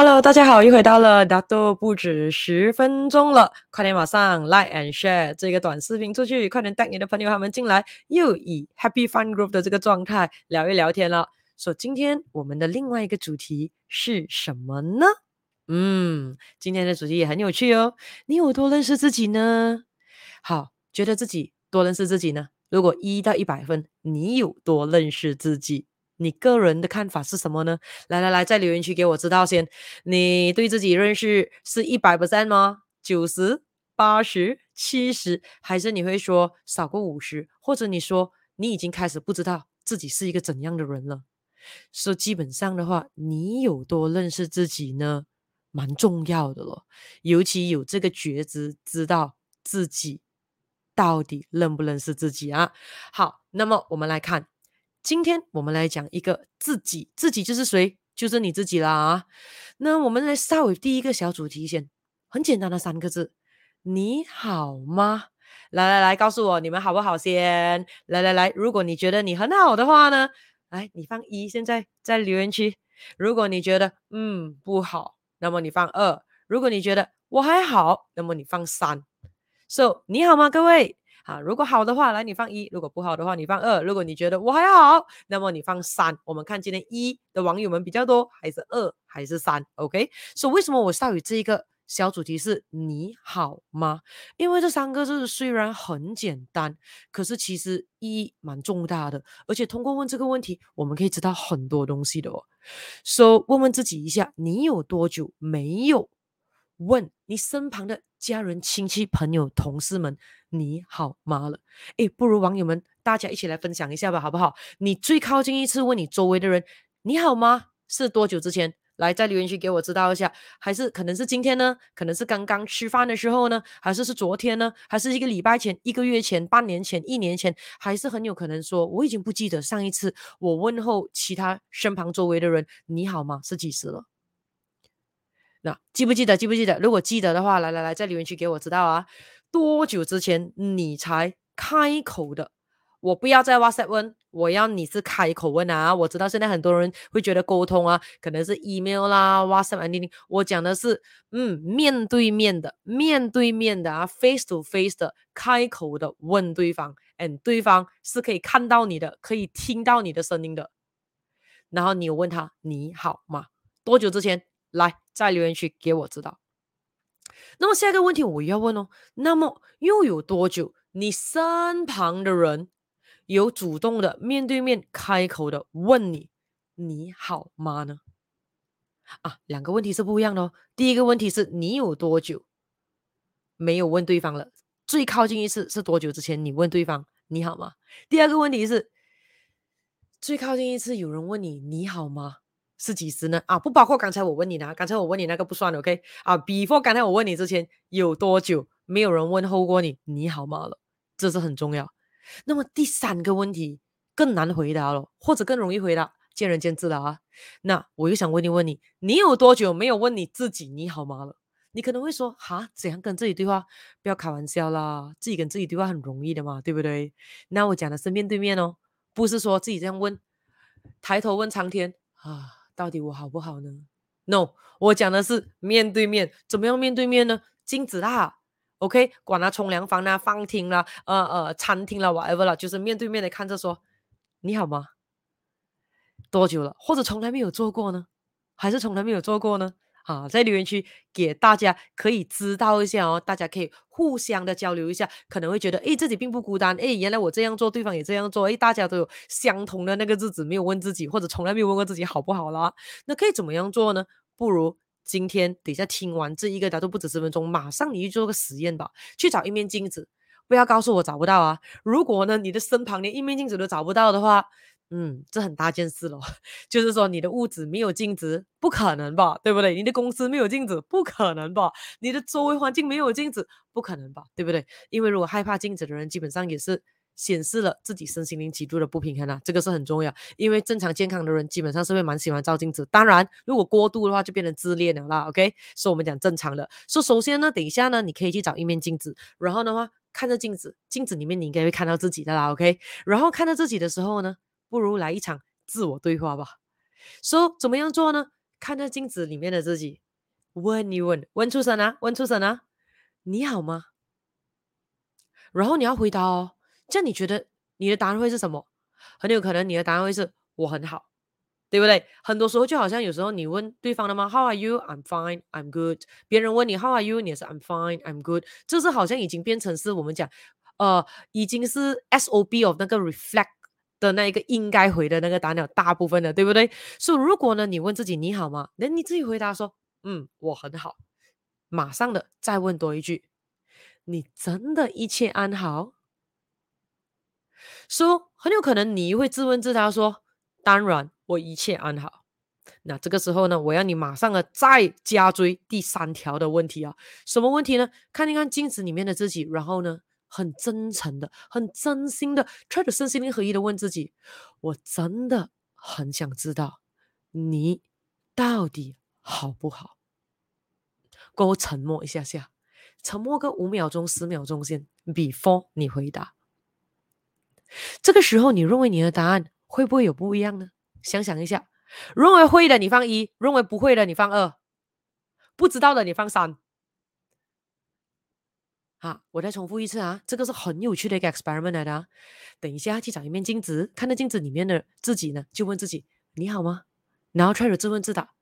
Hello，大家好，又回到了大都不止十分钟了，快点马上 Like and Share 这个短视频出去，快点带你的朋友他们进来，又以 Happy Fun Group 的这个状态聊一聊天了。所、so, 今天我们的另外一个主题是什么呢？嗯，今天的主题也很有趣哦。你有多认识自己呢？好，觉得自己多认识自己呢？如果一到一百分，你有多认识自己？你个人的看法是什么呢？来来来，在留言区给我知道先。你对自己认识是一百 percent 吗？九十、八十、七十，还是你会说少过五十？或者你说你已经开始不知道自己是一个怎样的人了？说基本上的话，你有多认识自己呢？蛮重要的咯，尤其有这个觉知，知道自己到底认不认识自己啊？好，那么我们来看。今天我们来讲一个自己，自己就是谁？就是你自己啦！那我们来稍微第一个小主题先，很简单的三个字：你好吗？来来来，告诉我你们好不好先？来来来，如果你觉得你很好的话呢，来你放一，现在在留言区。如果你觉得嗯不好，那么你放二。如果你觉得我还好，那么你放三。So 你好吗，各位？啊，如果好的话，来你放一；如果不好的话，你放二。如果你觉得我还好，那么你放三。我们看今天一的网友们比较多，还是二，还是三？OK？所以为什么我稍微这一个小主题是你好吗？因为这三个字虽然很简单，可是其实意义蛮重大的。而且通过问这个问题，我们可以知道很多东西的哦。所以问问自己一下，你有多久没有问你身旁的家人、亲戚、朋友、同事们？你好吗了？诶，不如网友们大家一起来分享一下吧，好不好？你最靠近一次问你周围的人你好吗？是多久之前？来在留言区给我知道一下，还是可能是今天呢？可能是刚刚吃饭的时候呢？还是是昨天呢？还是一个礼拜前、一个月前、半年前、一年前？还是很有可能说我已经不记得上一次我问候其他身旁周围的人你好吗是几时了？那记不记得？记不记得？如果记得的话，来来来，在留言区给我知道啊。多久之前你才开口的？我不要再 WhatsApp 问，我要你是开口问啊！我知道现在很多人会觉得沟通啊，可能是 email 啦、WhatsApp 啊，我讲的是嗯，面对面的、面对面的啊，face to face 的开口的问对方，嗯，对方是可以看到你的，可以听到你的声音的。然后你问他你好吗？多久之前？来，在留言区给我知道。那么下一个问题我要问哦，那么又有多久你身旁的人有主动的面对面开口的问你你好吗呢？啊，两个问题是不一样的哦。第一个问题是你有多久没有问对方了？最靠近一次是多久之前你问对方你好吗？第二个问题是最靠近一次有人问你你好吗？是几时呢？啊，不包括刚才我问你的，刚才我问你那个不算，OK？啊，before 刚才我问你之前有多久没有人问候过你你好吗了？这是很重要。那么第三个问题更难回答了，或者更容易回答，见仁见智了啊。那我又想问你问你，你有多久没有问你自己你好吗了？你可能会说，哈，怎样跟自己对话？不要开玩笑啦，自己跟自己对话很容易的嘛，对不对？那我讲的是面对面哦，不是说自己这样问，抬头问苍天啊。到底我好不好呢？No，我讲的是面对面，怎么样面对面呢？镜子啦，OK，管他冲凉房啦、饭厅啦、呃呃餐厅啦，whatever 啦，就是面对面的看着说，你好吗？多久了？或者从来没有做过呢？还是从来没有做过呢？啊，在留言区给大家可以知道一下哦，大家可以互相的交流一下，可能会觉得，诶，自己并不孤单，诶，原来我这样做，对方也这样做，诶，大家都有相同的那个日子，没有问自己，或者从来没有问过自己好不好啦。那可以怎么样做呢？不如今天等一下听完这一个，大都不止十分钟，马上你去做个实验吧，去找一面镜子，不要告诉我找不到啊。如果呢，你的身旁连一面镜子都找不到的话，嗯，这很大件事咯，就是说你的屋子没有镜子，不可能吧，对不对？你的公司没有镜子，不可能吧？你的周围环境没有镜子，不可能吧，对不对？因为如果害怕镜子的人，基本上也是显示了自己身心灵极度的不平衡啊，这个是很重要。因为正常健康的人，基本上是会蛮喜欢照镜子。当然，如果过度的话，就变成自恋了啦。OK，所以我们讲正常的。所以首先呢，等一下呢，你可以去找一面镜子，然后的话看着镜子，镜子里面你应该会看到自己的啦。OK，然后看到自己的时候呢。不如来一场自我对话吧。说、so, 怎么样做呢？看着镜子里面的自己，问一问，问出声啊，问出声啊，你好吗？然后你要回答哦。这样你觉得你的答案会是什么？很有可能你的答案会是我很好。对不对？很多时候就好像有时候你问对方的吗？How are you? I'm fine. I'm good. 别人问你 How are you? 你也是 I'm fine. I'm good. 这是好像已经变成是我们讲，呃，已经是 S O B of 那个 reflect 的那一个应该回的那个答案大部分的，对不对？所以如果呢，你问自己你好吗？那你自己回答说，嗯，我很好。马上的再问多一句，你真的一切安好？说、很有可能你会自问自答说，当然。我一切安好。那这个时候呢，我要你马上的再加追第三条的问题啊，什么问题呢？看一看镜子里面的自己，然后呢，很真诚的、很真心的，try to 身心灵合一的问自己：我真的很想知道你到底好不好？给我沉默一下下，沉默个五秒钟、十秒钟先，before 你回答。这个时候，你认为你的答案会不会有不一样呢？想想一下，认为会的你放一，认为不会的你放二，不知道的你放三。好，我再重复一次啊，这个是很有趣的一个 experiment 来的啊。等一下去找一面镜子，看到镜子里面的自己呢，就问自己你好吗？然后 try 自问自答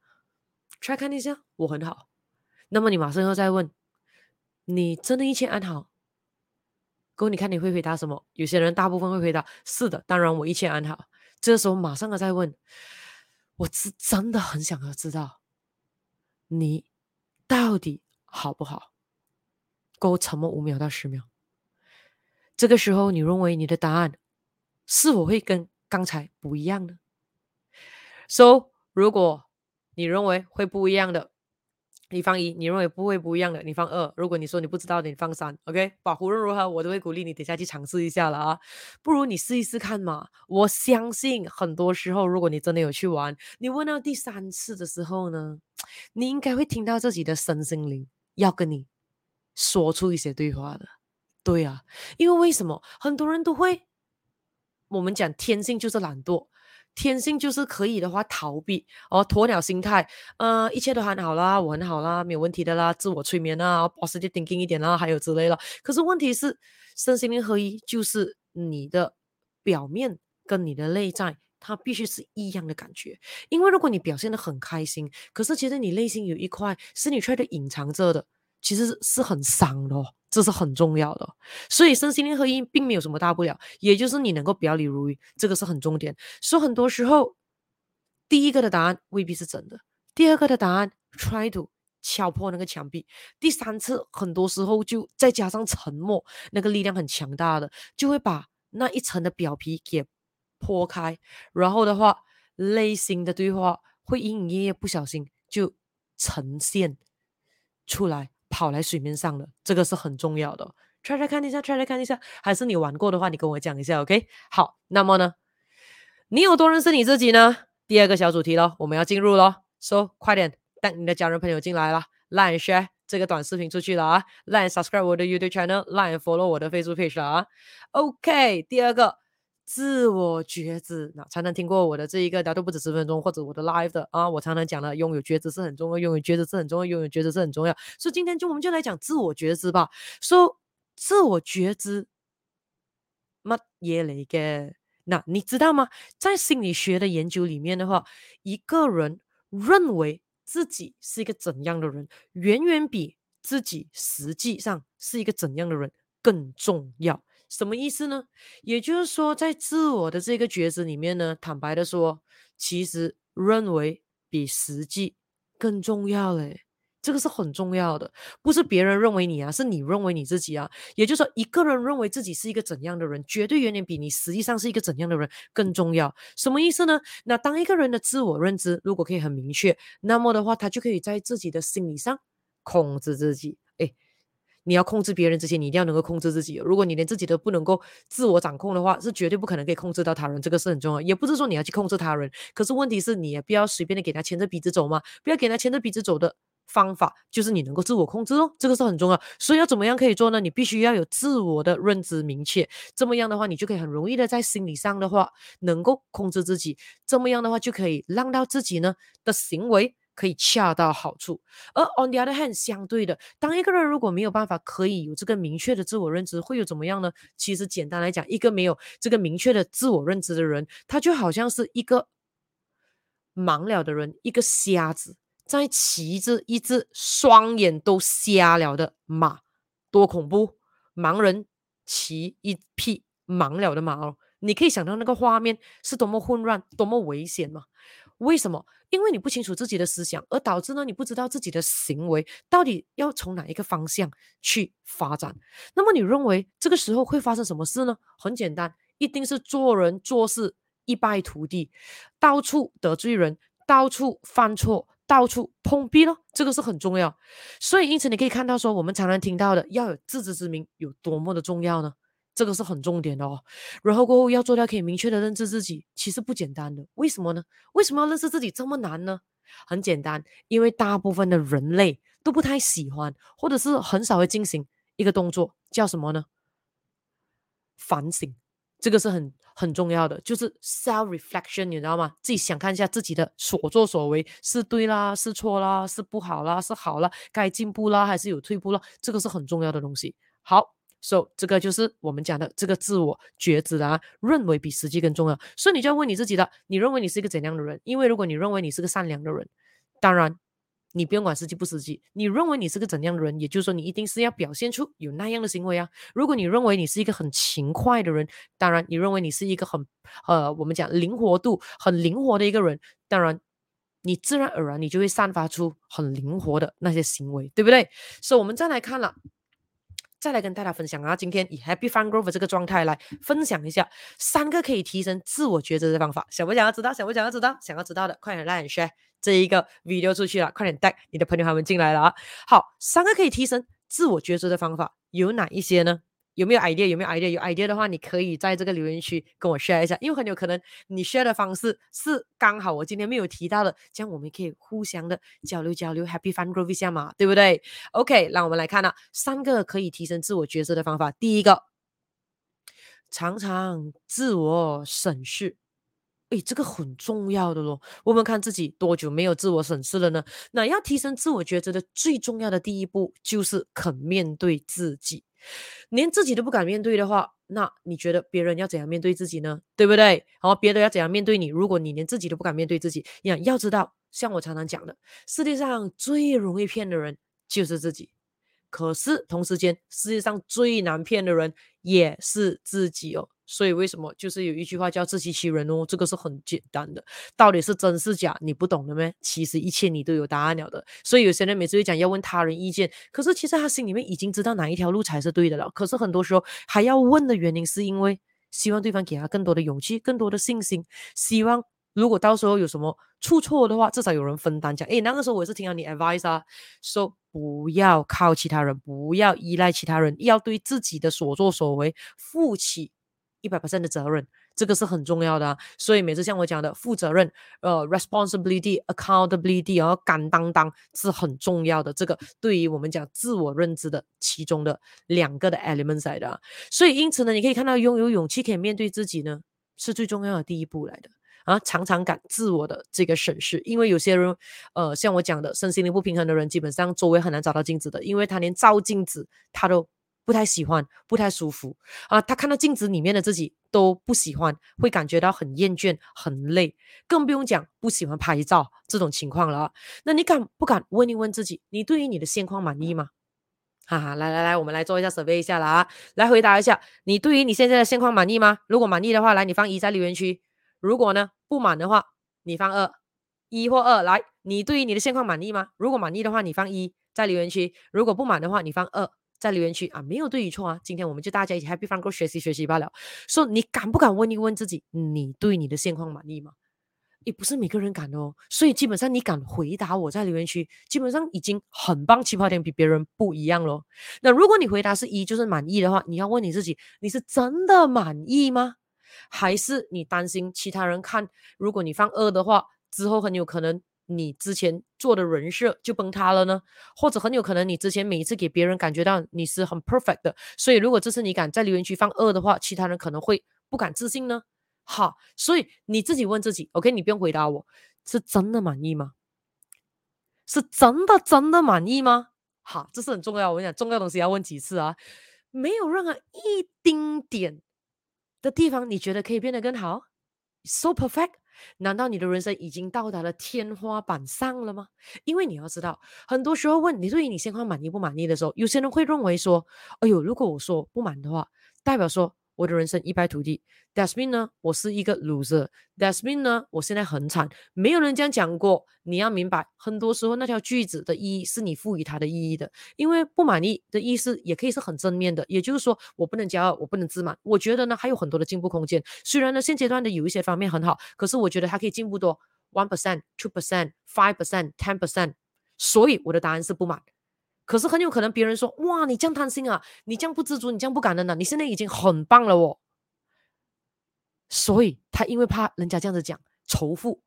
，try 看一下我很好。那么你马上又再问，你真的一切安好？哥，你看你会回答什么？有些人大部分会回答是的，当然我一切安好。这时候马上的再问，我是真的很想要知道你到底好不好？给我沉默五秒到十秒。这个时候你认为你的答案是否会跟刚才不一样呢？So，如果你认为会不一样的。你放一，你认为不会不一样的，你放二。如果你说你不知道的，你放三。OK，把无论如何，我都会鼓励你等下去尝试一下了啊。不如你试一试看嘛。我相信很多时候，如果你真的有去玩，你问到第三次的时候呢，你应该会听到自己的身心灵要跟你说出一些对话的。对啊，因为为什么很多人都会，我们讲天性就是懒惰。天性就是可以的话逃避哦，鸵鸟心态，呃，一切都很好啦，我很好啦，没有问题的啦，自我催眠啊，positive thinking 一点啦，还有之类的。可是问题是，身心灵合一就是你的表面跟你的内在，它必须是一样的感觉。因为如果你表现得很开心，可是其实你内心有一块是你却在隐藏着的。其实是很伤的哦，这是很重要的。所以身心灵合一并没有什么大不了，也就是你能够表里如一，这个是很重点。所以很多时候，第一个的答案未必是真的，第二个的答案 try to 敲破那个墙壁，第三次很多时候就再加上沉默，那个力量很强大的，就会把那一层的表皮给破开，然后的话，内心的对话会隐隐约约不小心就呈现出来。跑来水面上了，这个是很重要的。try 来看一下，try 来看一下，还是你玩过的话，你跟我讲一下，OK？好，那么呢，你有多认识你自己呢？第二个小主题咯，我们要进入咯。So 快点带你的家人朋友进来啦，like and share 这个短视频出去了啊，like subscribe 我的 YouTube channel，like follow 我的 Facebook page 了啊。OK，第二个。自我觉知，那才能听过我的这一个，大都不止十分钟，或者我的 live 的啊，我常常讲了，拥有觉知是很重要，拥有觉知是很重要，拥有觉知是很重要。所以今天就我们就来讲自我觉知吧。说自我觉知乜嘢嚟嘅？那你知道吗？在心理学的研究里面的话，一个人认为自己是一个怎样的人，远远比自己实际上是一个怎样的人更重要。什么意思呢？也就是说，在自我的这个觉知里面呢，坦白的说，其实认为比实际更重要嘞。这个是很重要的，不是别人认为你啊，是你认为你自己啊。也就是说，一个人认为自己是一个怎样的人，绝对远远比你实际上是一个怎样的人更重要。什么意思呢？那当一个人的自我认知如果可以很明确，那么的话，他就可以在自己的心理上控制自己。你要控制别人之前，你一定要能够控制自己。如果你连自己都不能够自我掌控的话，是绝对不可能可以控制到他人。这个是很重要，也不是说你要去控制他人，可是问题是你也不要随便的给他牵着鼻子走嘛。不要给他牵着鼻子走的方法，就是你能够自我控制哦，这个是很重要。所以要怎么样可以做呢？你必须要有自我的认知明确，这么样的话，你就可以很容易的在心理上的话能够控制自己。这么样的话，就可以让到自己呢的行为可以恰到好处。而 on the other hand，相对的，当一个人如果没有办法可以有这个明确的自我认知，会有怎么样呢？其实简单来讲，一个没有这个明确的自我认知的人，他就好像是一个盲了的人，一个瞎子在骑着一只双眼都瞎了的马，多恐怖！盲人骑一匹盲了的马哦。你可以想到那个画面是多么混乱、多么危险吗？为什么？因为你不清楚自己的思想，而导致呢，你不知道自己的行为到底要从哪一个方向去发展。那么你认为这个时候会发生什么事呢？很简单，一定是做人做事一败涂地，到处得罪人，到处犯错，到处碰壁咯。这个是很重要。所以因此你可以看到说，我们常常听到的要有自知之明有多么的重要呢？这个是很重点的哦，然后过后要做到可以明确的认知自己，其实不简单的。为什么呢？为什么要认识自己这么难呢？很简单，因为大部分的人类都不太喜欢，或者是很少会进行一个动作，叫什么呢？反省，这个是很很重要的，就是 self reflection，你知道吗？自己想看一下自己的所作所为是对啦，是错啦，是不好啦，是好啦，该进步啦，还是有退步啦？这个是很重要的东西。好。So，这个就是我们讲的这个自我觉知啊，认为比实际更重要。所以你就要问你自己的，你认为你是一个怎样的人？因为如果你认为你是个善良的人，当然你不用管实际不实际。你认为你是个怎样的人，也就是说你一定是要表现出有那样的行为啊。如果你认为你是一个很勤快的人，当然你认为你是一个很呃，我们讲灵活度很灵活的一个人，当然你自然而然你就会散发出很灵活的那些行为，对不对？所以我们再来看了。再来跟大家分享啊，今天以 Happy Fun Grove 这个状态来分享一下三个可以提升自我觉知的方法。想不想要知道？想不想要知道？想要知道的，快点来 share 这一个 video 出去了，快点带你的朋友他们进来了啊！好，三个可以提升自我觉知的方法有哪一些呢？有没有 idea？有没有 idea？有 idea 的话，你可以在这个留言区跟我 share 一下，因为很有可能你 share 的方式是刚好我今天没有提到的，这样我们可以互相的交流交流，Happy Fun Growth 一下嘛，对不对？OK，让我们来看啊，三个可以提升自我觉知的方法。第一个，常常自我审视，诶，这个很重要的咯。我们看自己多久没有自我审视了呢？那要提升自我觉知的最重要的第一步，就是肯面对自己。连自己都不敢面对的话，那你觉得别人要怎样面对自己呢？对不对？好，别人要怎样面对你？如果你连自己都不敢面对自己，要要知道，像我常常讲的，世界上最容易骗的人就是自己。可是同时间，世界上最难骗的人也是自己哦。所以为什么就是有一句话叫自欺欺人哦？这个是很简单的，到底是真是假，你不懂的咩？其实一切你都有答案了的。所以有些人每次会讲要问他人意见，可是其实他心里面已经知道哪一条路才是对的了。可是很多时候还要问的原因是因为希望对方给他更多的勇气、更多的信心，希望如果到时候有什么出错的话，至少有人分担。讲诶，那个时候我也是听到你 advice 啊，说不要靠其他人，不要依赖其他人，要对自己的所作所为负起。一百 percent 的责任，这个是很重要的啊。所以每次像我讲的负责任，呃，responsibility、accountability，然后敢当当是很重要的。这个对于我们讲自我认知的其中的两个的 elements 来的啊。所以因此呢，你可以看到拥有勇气可以面对自己呢，是最重要的第一步来的啊。常常敢自我的这个审视，因为有些人，呃，像我讲的身心灵不平衡的人，基本上周围很难找到镜子的，因为他连照镜子他都。不太喜欢，不太舒服啊！他看到镜子里面的自己都不喜欢，会感觉到很厌倦、很累，更不用讲不喜欢拍照这种情况了。那你敢不敢问一问自己，你对于你的现况满意吗？哈哈，来来来，我们来做一下 survey 一下了啊！来回答一下，你对于你现在的现况满意吗？如果满意的话，来你放一在留言区；如果呢不满的话，你放二，一或二。来，你对于你的现况满意吗？如果满意的话，你放一在留言区；如果不满的话，你放二。在留言区啊，没有对与错啊，今天我们就大家一起 Happy Fun Go 学习学习罢了。说你敢不敢问一问自己，你对你的现况满意吗？也不是每个人敢的哦，所以基本上你敢回答我在留言区，基本上已经很棒，起跑点比别人不一样咯。那如果你回答是一，就是满意的话，你要问你自己，你是真的满意吗？还是你担心其他人看，如果你放二的话，之后很有可能。你之前做的人设就崩塌了呢，或者很有可能你之前每一次给别人感觉到你是很 perfect 的，所以如果这次你敢在留言区放二的话，其他人可能会不敢自信呢。好，所以你自己问自己，OK，你不用回答我，是真的满意吗？是真的真的满意吗？好，这是很重要。我跟你讲，重要东西要问几次啊？没有任何一丁点的地方，你觉得可以变得更好？So perfect？难道你的人生已经到达了天花板上了吗？因为你要知道，很多时候问你对于你现况满意不满意的时候，有些人会认为说：“哎呦，如果我说不满的话，代表说。”我的人生一败涂地，That mean 呢？我是一个 loser，That mean 呢？我现在很惨，没有人这样讲过。你要明白，很多时候那条句子的意义是你赋予它的意义的。因为不满意的意思也可以是很正面的，也就是说，我不能骄傲，我不能自满。我觉得呢，还有很多的进步空间。虽然呢，现阶段的有一些方面很好，可是我觉得它可以进步多 one percent、two percent、five percent、ten percent。所以我的答案是不满。可是很有可能别人说，哇，你这样贪心啊，你这样不知足，你这样不感恩啊，你现在已经很棒了哦。所以他因为怕人家这样子讲仇富，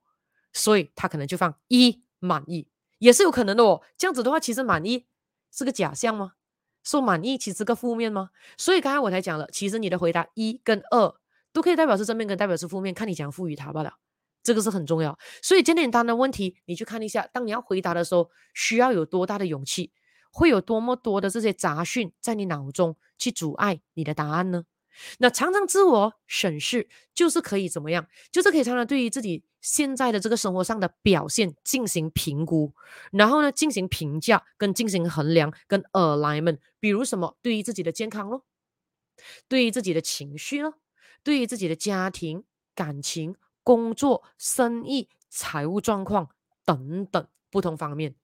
所以他可能就放一满意，也是有可能的哦。这样子的话，其实满意是个假象吗？说满意其实个负面吗？所以刚才我才讲了，其实你的回答一跟二都可以代表是正面，跟代表是负面，看你怎样赋予它罢了。这个是很重要。所以简简单的问题，你去看一下，当你要回答的时候，需要有多大的勇气？会有多么多的这些杂讯在你脑中去阻碍你的答案呢？那常常自我审视，就是可以怎么样？就是可以常常对于自己现在的这个生活上的表现进行评估，然后呢，进行评价跟进行衡量跟 alignment。比如什么？对于自己的健康咯，对于自己的情绪咯，对于自己的家庭、感情、工作、生意、财务状况等等不同方面。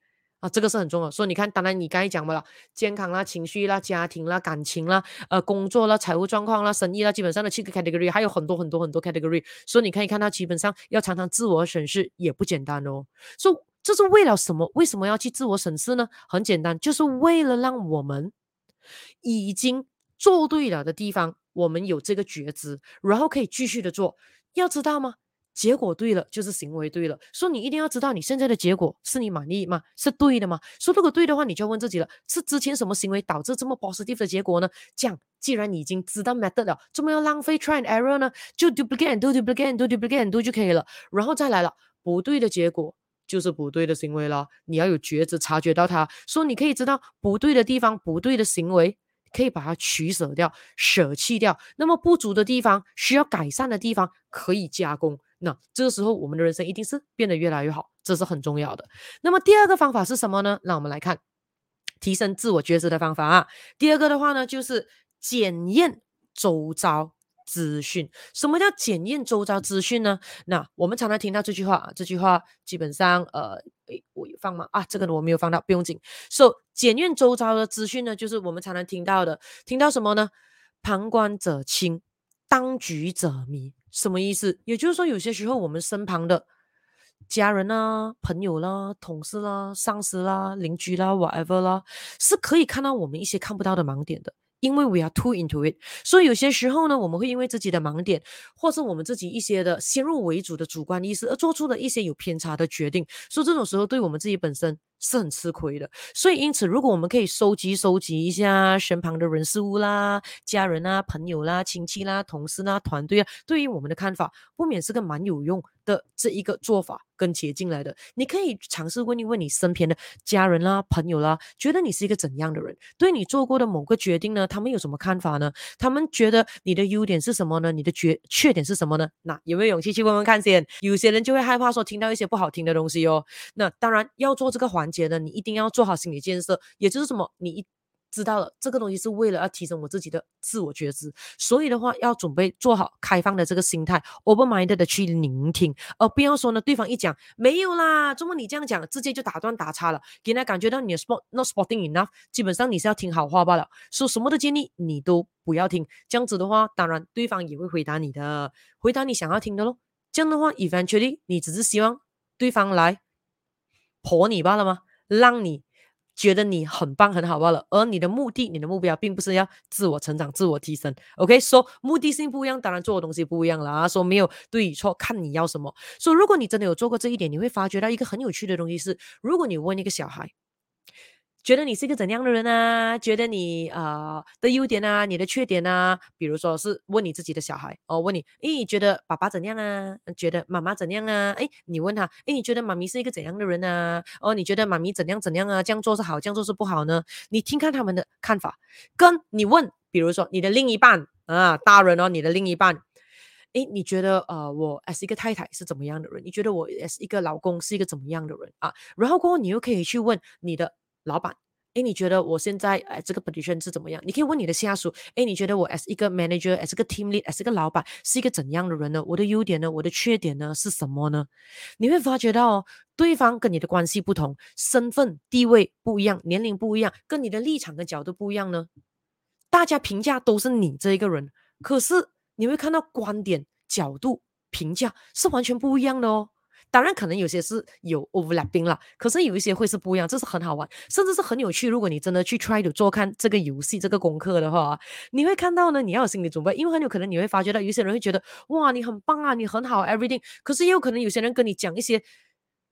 啊，这个是很重要。所以你看，当然你刚才讲了，健康啦、情绪啦、家庭啦、感情啦、呃、工作啦、财务状况啦、生意啦，基本上的七个 category 还有很多很多很多 category。所以你可以看到，基本上要常常自我审视也不简单哦。所以这是为了什么？为什么要去自我审视呢？很简单，就是为了让我们已经做对了的地方，我们有这个觉知，然后可以继续的做。要知道吗？结果对了，就是行为对了。所以你一定要知道你现在的结果是你满意吗？是对的吗？说如果对的话，你就问自己了：是之前什么行为导致这么 positive 的结果呢？这样，既然你已经知道 method 了，怎么要浪费 try and error 呢？就 duplicate do duplicate do duplicate do 就可以了。然后再来了，不对的结果就是不对的行为了。你要有觉知，察觉到它。说你可以知道不对的地方，不对的行为。可以把它取舍掉、舍弃掉。那么不足的地方、需要改善的地方，可以加工。那这个时候，我们的人生一定是变得越来越好，这是很重要的。那么第二个方法是什么呢？让我们来看提升自我觉知的方法啊。第二个的话呢，就是检验周遭资讯。什么叫检验周遭资讯呢？那我们常常听到这句话，这句话基本上，呃，诶，我有放吗？啊，这个我没有放到，不用紧。So，检验周遭的资讯呢，就是我们常常听到的，听到什么呢？旁观者清，当局者迷。什么意思？也就是说，有些时候我们身旁的家人啦、朋友啦、同事啦、上司啦、邻居啦，whatever 啦，是可以看到我们一些看不到的盲点的。因为 we are too into it，所以有些时候呢，我们会因为自己的盲点，或是我们自己一些的先入为主的主观意识，而做出了一些有偏差的决定。所以这种时候，对我们自己本身是很吃亏的。所以因此，如果我们可以收集收集一下身旁的人事物啦、家人啊、朋友啦、亲戚啦、同事啦、团队啊，对于我们的看法，不免是个蛮有用的这一个做法跟捷径来的。你可以尝试问一问你身边的家人啦、朋友啦，觉得你是一个怎样的人？对你做过的某个决定呢，他们有什么看法呢？他们觉得你的优点是什么呢？你的缺缺点是什么呢？那有没有勇气去问问看先？有些人就会害怕说听到一些不好听的东西哦。那当然要做这个环环节呢，你一定要做好心理建设，也就是什么，你一。知道了，这个东西是为了要提升我自己的自我觉知，所以的话要准备做好开放的这个心态，open mind 的去聆听，而不要说呢，对方一讲没有啦，怎么你这样讲，直接就打断打岔了，给人家感觉到你的 sport not spotting enough，基本上你是要听好话罢了，说什么的建议你都不要听，这样子的话，当然对方也会回答你的，回答你想要听的喽，这样的话，eventually 你只是希望对方来婆你罢了吗？让你。觉得你很棒很好罢了，而你的目的、你的目标并不是要自我成长、自我提升。OK，说、目的性不一样，当然做的东西不一样了啊。说、没有对与错，看你要什么。说、so, 如果你真的有做过这一点，你会发觉到一个很有趣的东西是：如果你问一个小孩，觉得你是一个怎样的人啊？觉得你啊、的优点啊，你的缺点啊？比如说是问你自己的小孩哦，问你，诶，觉得爸爸怎样啊？觉得妈妈怎样啊？诶，你问他，诶，你觉得妈咪是一个怎样的人啊？哦，你觉得妈咪怎样怎样啊？这样做是好，这样做是不好呢？你听看他们的看法，跟你问，比如说你的另一半啊，大人哦，你的另一半。诶，你觉得呃，我 as 一个太太是怎么样的人？你觉得我 as 一个老公是一个怎么样的人啊？然后过后你又可以去问你的老板，诶，你觉得我现在呃这个 position 是怎么样？你可以问你的下属，诶，你觉得我 as 一个 manager，as 一个 team lead，as 一个老板是一个怎样的人呢？我的优点呢？我的缺点呢？是什么呢？你会发觉到哦，对方跟你的关系不同，身份地位不一样，年龄不一样，跟你的立场跟角度不一样呢，大家评价都是你这一个人，可是。你会看到观点、角度、评价是完全不一样的哦。当然，可能有些是有 overlapping 啦，可是有一些会是不一样，这是很好玩，甚至是很有趣。如果你真的去 try to 做看这个游戏、这个功课的话，你会看到呢，你要有心理准备，因为很有可能你会发觉到，有些人会觉得哇，你很棒啊，你很好，everything。可是也有可能有些人跟你讲一些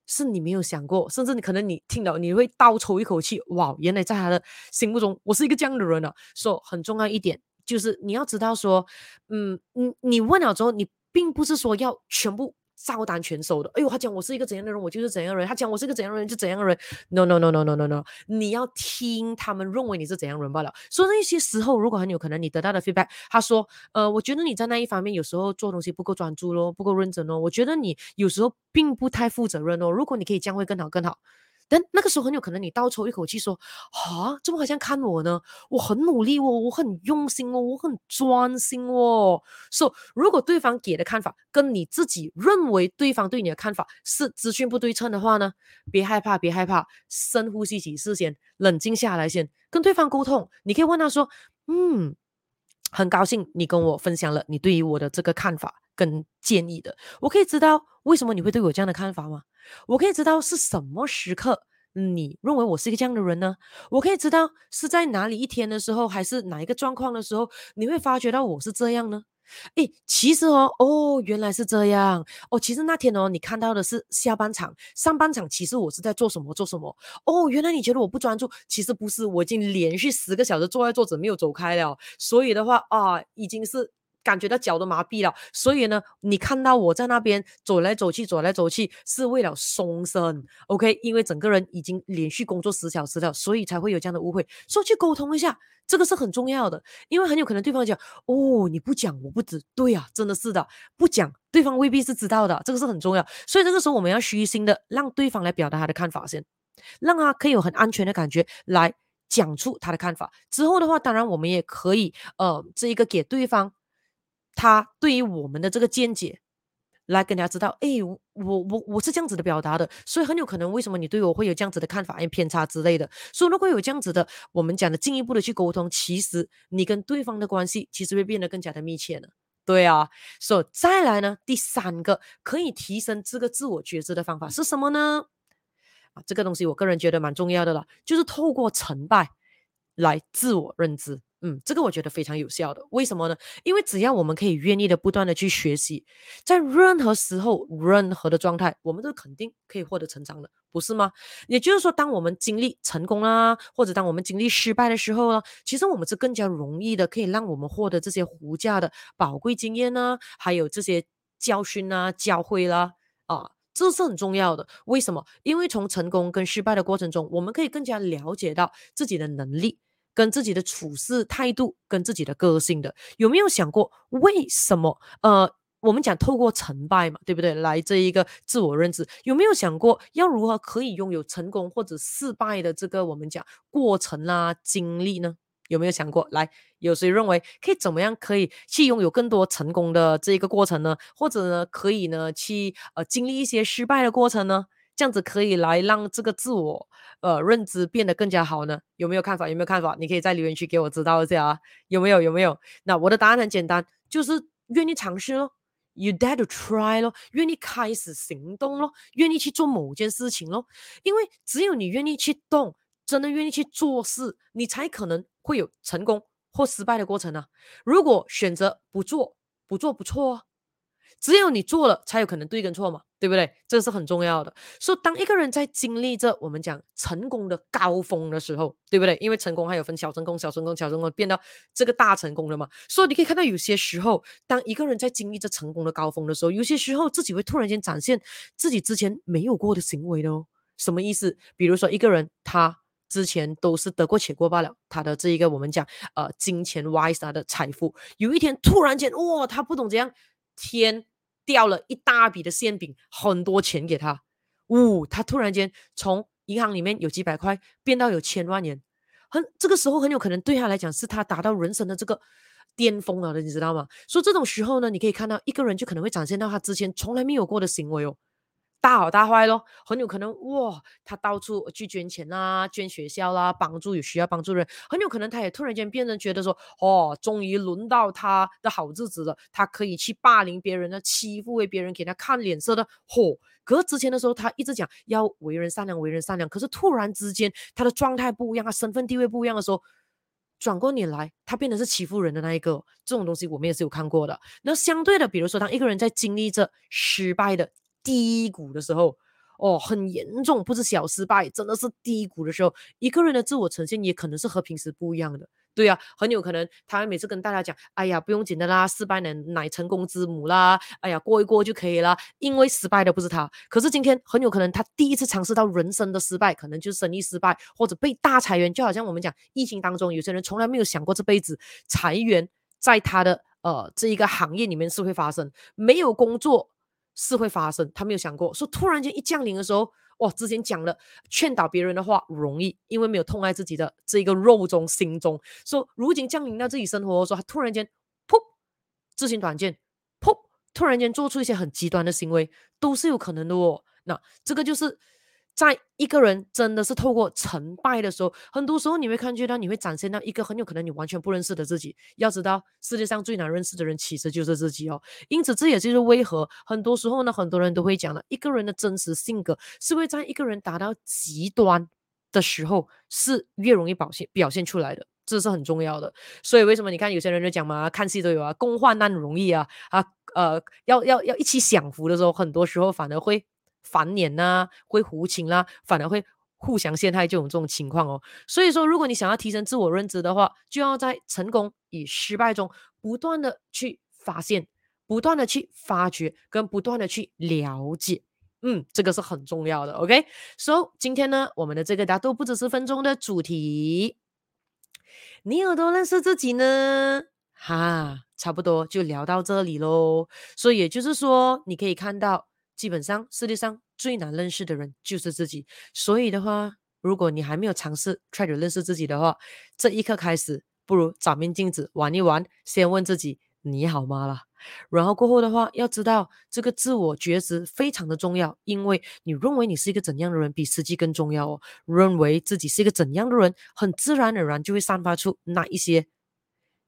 是你没有想过，甚至你可能你听到你会倒抽一口气，哇，原来在他的心目中我是一个这样的人啊。说、很重要一点。就是你要知道说，嗯，你你问了之后，你并不是说要全部照单全收的。哎呦，他讲我是一个怎样的人，我就是怎样的人；他讲我是一个怎样的人，就怎样的人。No no no no no no no，你要听他们认为你是怎样人罢了。所以那些时候，如果很有可能你得到的 feedback，他说，呃，我觉得你在那一方面有时候做东西不够专注咯，不够认真哦。我觉得你有时候并不太负责任哦。如果你可以这样，会更好更好。但那个时候很有可能你倒抽一口气说啊，怎么好像看我呢？我很努力哦，我很用心哦，我很专心哦。说、so, 如果对方给的看法跟你自己认为对方对你的看法是资讯不对称的话呢，别害怕，别害怕，深呼吸几次先，冷静下来先，跟对方沟通。你可以问他说，嗯，很高兴你跟我分享了你对于我的这个看法跟建议的，我可以知道为什么你会对我这样的看法吗？我可以知道是什么时刻你认为我是一个这样的人呢？我可以知道是在哪里一天的时候，还是哪一个状况的时候，你会发觉到我是这样呢？诶，其实哦，哦，原来是这样哦。其实那天哦，你看到的是下半场，上半场其实我是在做什么做什么。哦，原来你觉得我不专注，其实不是，我已经连续十个小时坐在桌子没有走开了。所以的话啊，已经是。感觉到脚都麻痹了，所以呢，你看到我在那边走来走去，走来走去，是为了松身，OK？因为整个人已经连续工作十小时了，所以才会有这样的误会。说去沟通一下，这个是很重要的，因为很有可能对方讲，哦，你不讲我不知，对呀、啊，真的是的，不讲对方未必是知道的，这个是很重要。所以这个时候我们要虚心的让对方来表达他的看法先，让他可以有很安全的感觉来讲出他的看法。之后的话，当然我们也可以，呃，这一个给对方。他对于我们的这个见解，来跟大家知道，哎，我我我是这样子的表达的，所以很有可能为什么你对我会有这样子的看法，因为偏差之类的。所以如果有这样子的，我们讲的进一步的去沟通，其实你跟对方的关系其实会变得更加的密切呢。对啊，所再来呢，第三个可以提升这个自我觉知的方法是什么呢？啊，这个东西我个人觉得蛮重要的了，就是透过成败来自我认知。嗯，这个我觉得非常有效的。为什么呢？因为只要我们可以愿意的不断的去学习，在任何时候、任何的状态，我们都肯定可以获得成长的，不是吗？也就是说，当我们经历成功啦，或者当我们经历失败的时候呢，其实我们是更加容易的，可以让我们获得这些无价的宝贵经验呢，还有这些教训啊、教诲啦，啊，这是很重要的。为什么？因为从成功跟失败的过程中，我们可以更加了解到自己的能力。跟自己的处事态度，跟自己的个性的，有没有想过为什么？呃，我们讲透过成败嘛，对不对？来这一个自我认知，有没有想过要如何可以拥有成功或者失败的这个我们讲过程啦、经历呢？有没有想过？来，有谁认为可以怎么样可以去拥有更多成功的这一个过程呢？或者呢，可以呢去呃经历一些失败的过程呢？这样子可以来让这个自我呃认知变得更加好呢？有没有看法？有没有看法？你可以在留言区给我知道一下啊，有没有？有没有？那我的答案很简单，就是愿意尝试咯，You dare to try 咯，愿意开始行动咯，愿意去做某件事情咯。因为只有你愿意去动，真的愿意去做事，你才可能会有成功或失败的过程呢、啊。如果选择不做，不做不错啊。只有你做了，才有可能对跟错嘛，对不对？这是很重要的。所以，当一个人在经历着我们讲成功的高峰的时候，对不对？因为成功还有分小成功、小成功、小成功，变到这个大成功了嘛。所以，你可以看到有些时候，当一个人在经历着成功的高峰的时候，有些时候自己会突然间展现自己之前没有过的行为的哦。什么意思？比如说，一个人他之前都是得过且过罢了，他的这一个我们讲呃金钱 wise 他的财富，有一天突然间哇，他不懂怎样天。掉了一大笔的馅饼，很多钱给他，呜、哦，他突然间从银行里面有几百块变到有千万元，很这个时候很有可能对他来讲是他达到人生的这个巅峰了的，你知道吗？所以这种时候呢，你可以看到一个人就可能会展现到他之前从来没有过的行为哦。大好大坏咯，很有可能哇，他到处去捐钱啦，捐学校啦，帮助有需要帮助的人，很有可能他也突然间变成觉得说，哦，终于轮到他的好日子了，他可以去霸凌别人呢，欺负为别人给他看脸色的，嚯、可是之前的时候，他一直讲要为人善良，为人善良，可是突然之间他的状态不一样，他身份地位不一样的时候，转过脸来，他变成是欺负人的那一个，这种东西我们也是有看过的。那相对的，比如说当一个人在经历着失败的。低谷的时候，哦，很严重，不是小失败，真的是低谷的时候，一个人的自我呈现也可能是和平时不一样的。对啊，很有可能他每次跟大家讲，哎呀，不用紧的啦，失败乃乃成功之母啦，哎呀，过一过就可以了，因为失败的不是他。可是今天很有可能他第一次尝试到人生的失败，可能就是生意失败或者被大裁员，就好像我们讲疫情当中，有些人从来没有想过这辈子裁员在他的呃这一个行业里面是会发生，没有工作。是会发生，他没有想过，说突然间一降临的时候，哇！之前讲了劝导别人的话容易，因为没有痛爱自己的这一个肉中心中，说如今降临到自己生活的时候，他突然间噗，自行短见，噗，突然间做出一些很极端的行为，都是有可能的哦。那这个就是。在一个人真的是透过成败的时候，很多时候你会看见到，你会展现到一个很有可能你完全不认识的自己。要知道，世界上最难认识的人其实就是自己哦。因此，这也就是为何很多时候呢，很多人都会讲了，一个人的真实性格是会在一个人达到极端的时候，是越容易表现表现出来的，这是很重要的。所以，为什么你看有些人就讲嘛，看戏都有啊，共患难容易啊啊呃，要要要一起享福的时候，很多时候反而会。翻脸呐，会胡情啦，反而会互相陷害，这种这种情况哦。所以说，如果你想要提升自我认知的话，就要在成功与失败中不断的去发现，不断的去发掘，跟不断的去了解。嗯，这个是很重要的。OK，so，、今天呢，我们的这个大都不只是分钟的主题，你有多认识自己呢？哈，差不多就聊到这里喽。所以也就是说，你可以看到。基本上，世界上最难认识的人就是自己。所以的话，如果你还没有尝试 try to 认识自己的话，这一刻开始，不如找面镜子玩一玩，先问自己你好吗啦。然后过后的话，要知道这个自我觉知非常的重要，因为你认为你是一个怎样的人，比实际更重要哦。认为自己是一个怎样的人，很自然而然就会散发出那一些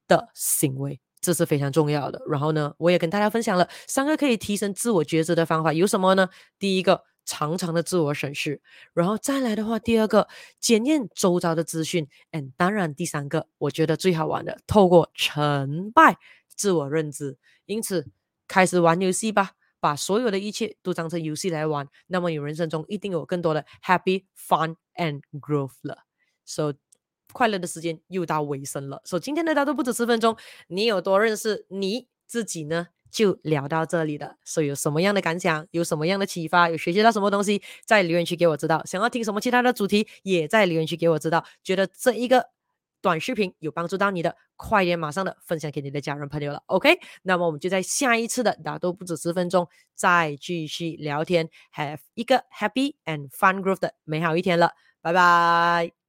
的行为。这是非常重要的。然后呢，我也跟大家分享了三个可以提升自我觉知的方法，有什么呢？第一个，常常的自我审视；然后再来的话，第二个，检验周遭的资讯；嗯，当然第三个，我觉得最好玩的，透过成败自我认知。因此，开始玩游戏吧，把所有的一切都当成游戏来玩，那么你人生中一定有更多的 happy fun and growth 了。So 快乐的时间又到尾声了，所以今天的大都不止十分钟，你有多认识你自己呢？就聊到这里了。所以有什么样的感想，有什么样的启发，有学习到什么东西，在留言区给我知道。想要听什么其他的主题，也在留言区给我知道。觉得这一个短视频有帮助到你的，快点马上的分享给你的家人朋友了。OK，那么我们就在下一次的大都不止十分钟再继续聊天，Have 一个 Happy and Fun Growth 的美好一天了，拜拜。